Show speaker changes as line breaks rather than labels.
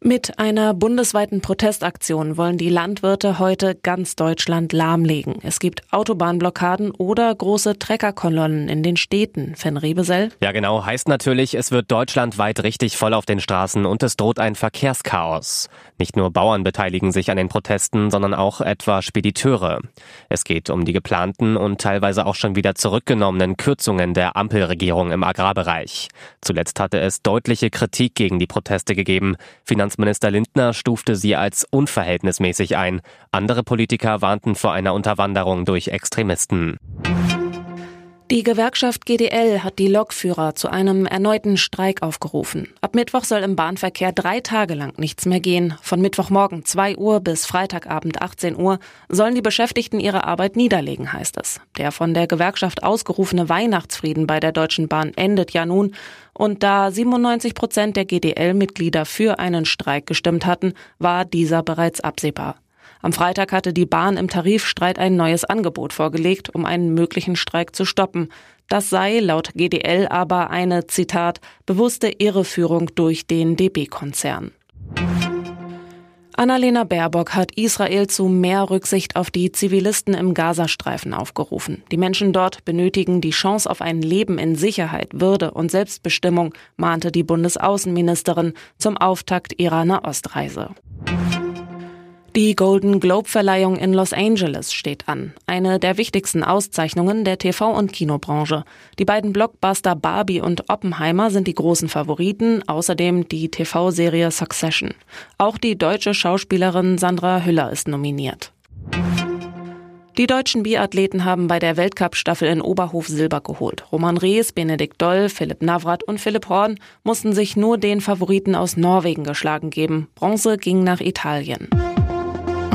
Mit einer bundesweiten Protestaktion wollen die Landwirte heute ganz Deutschland lahmlegen. Es gibt Autobahnblockaden oder große Treckerkolonnen in den Städten. Fenn Rebesell?
Ja, genau. Heißt natürlich, es wird deutschlandweit richtig voll auf den Straßen und es droht ein Verkehrschaos. Nicht nur Bauern beteiligen sich an den Protesten, sondern auch etwa Spediteure. Es geht um die geplanten und teilweise auch schon wieder zurückgenommenen Kürzungen der Ampelregierung im Agrarbereich. Zuletzt hatte es deutliche Kritik gegen die Proteste gegeben. Finanzminister Lindner stufte sie als unverhältnismäßig ein. Andere Politiker warnten vor einer Unterwanderung durch Extremisten.
Die Gewerkschaft GDL hat die Lokführer zu einem erneuten Streik aufgerufen. Ab Mittwoch soll im Bahnverkehr drei Tage lang nichts mehr gehen. Von Mittwochmorgen 2 Uhr bis Freitagabend 18 Uhr sollen die Beschäftigten ihre Arbeit niederlegen, heißt es. Der von der Gewerkschaft ausgerufene Weihnachtsfrieden bei der Deutschen Bahn endet ja nun. Und da 97 Prozent der GDL-Mitglieder für einen Streik gestimmt hatten, war dieser bereits absehbar. Am Freitag hatte die Bahn im Tarifstreit ein neues Angebot vorgelegt, um einen möglichen Streik zu stoppen. Das sei laut GDL aber eine, Zitat, bewusste Irreführung durch den DB-Konzern. Annalena Baerbock hat Israel zu mehr Rücksicht auf die Zivilisten im Gazastreifen aufgerufen. Die Menschen dort benötigen die Chance auf ein Leben in Sicherheit, Würde und Selbstbestimmung, mahnte die Bundesaußenministerin zum Auftakt ihrer Nahostreise. Die Golden Globe Verleihung in Los Angeles steht an. Eine der wichtigsten Auszeichnungen der TV- und Kinobranche. Die beiden Blockbuster Barbie und Oppenheimer sind die großen Favoriten, außerdem die TV-Serie Succession. Auch die deutsche Schauspielerin Sandra Hüller ist nominiert. Die deutschen Biathleten haben bei der Weltcup-Staffel in Oberhof Silber geholt. Roman Rees, Benedikt Doll, Philipp Navrat und Philipp Horn mussten sich nur den Favoriten aus Norwegen geschlagen geben. Bronze ging nach Italien.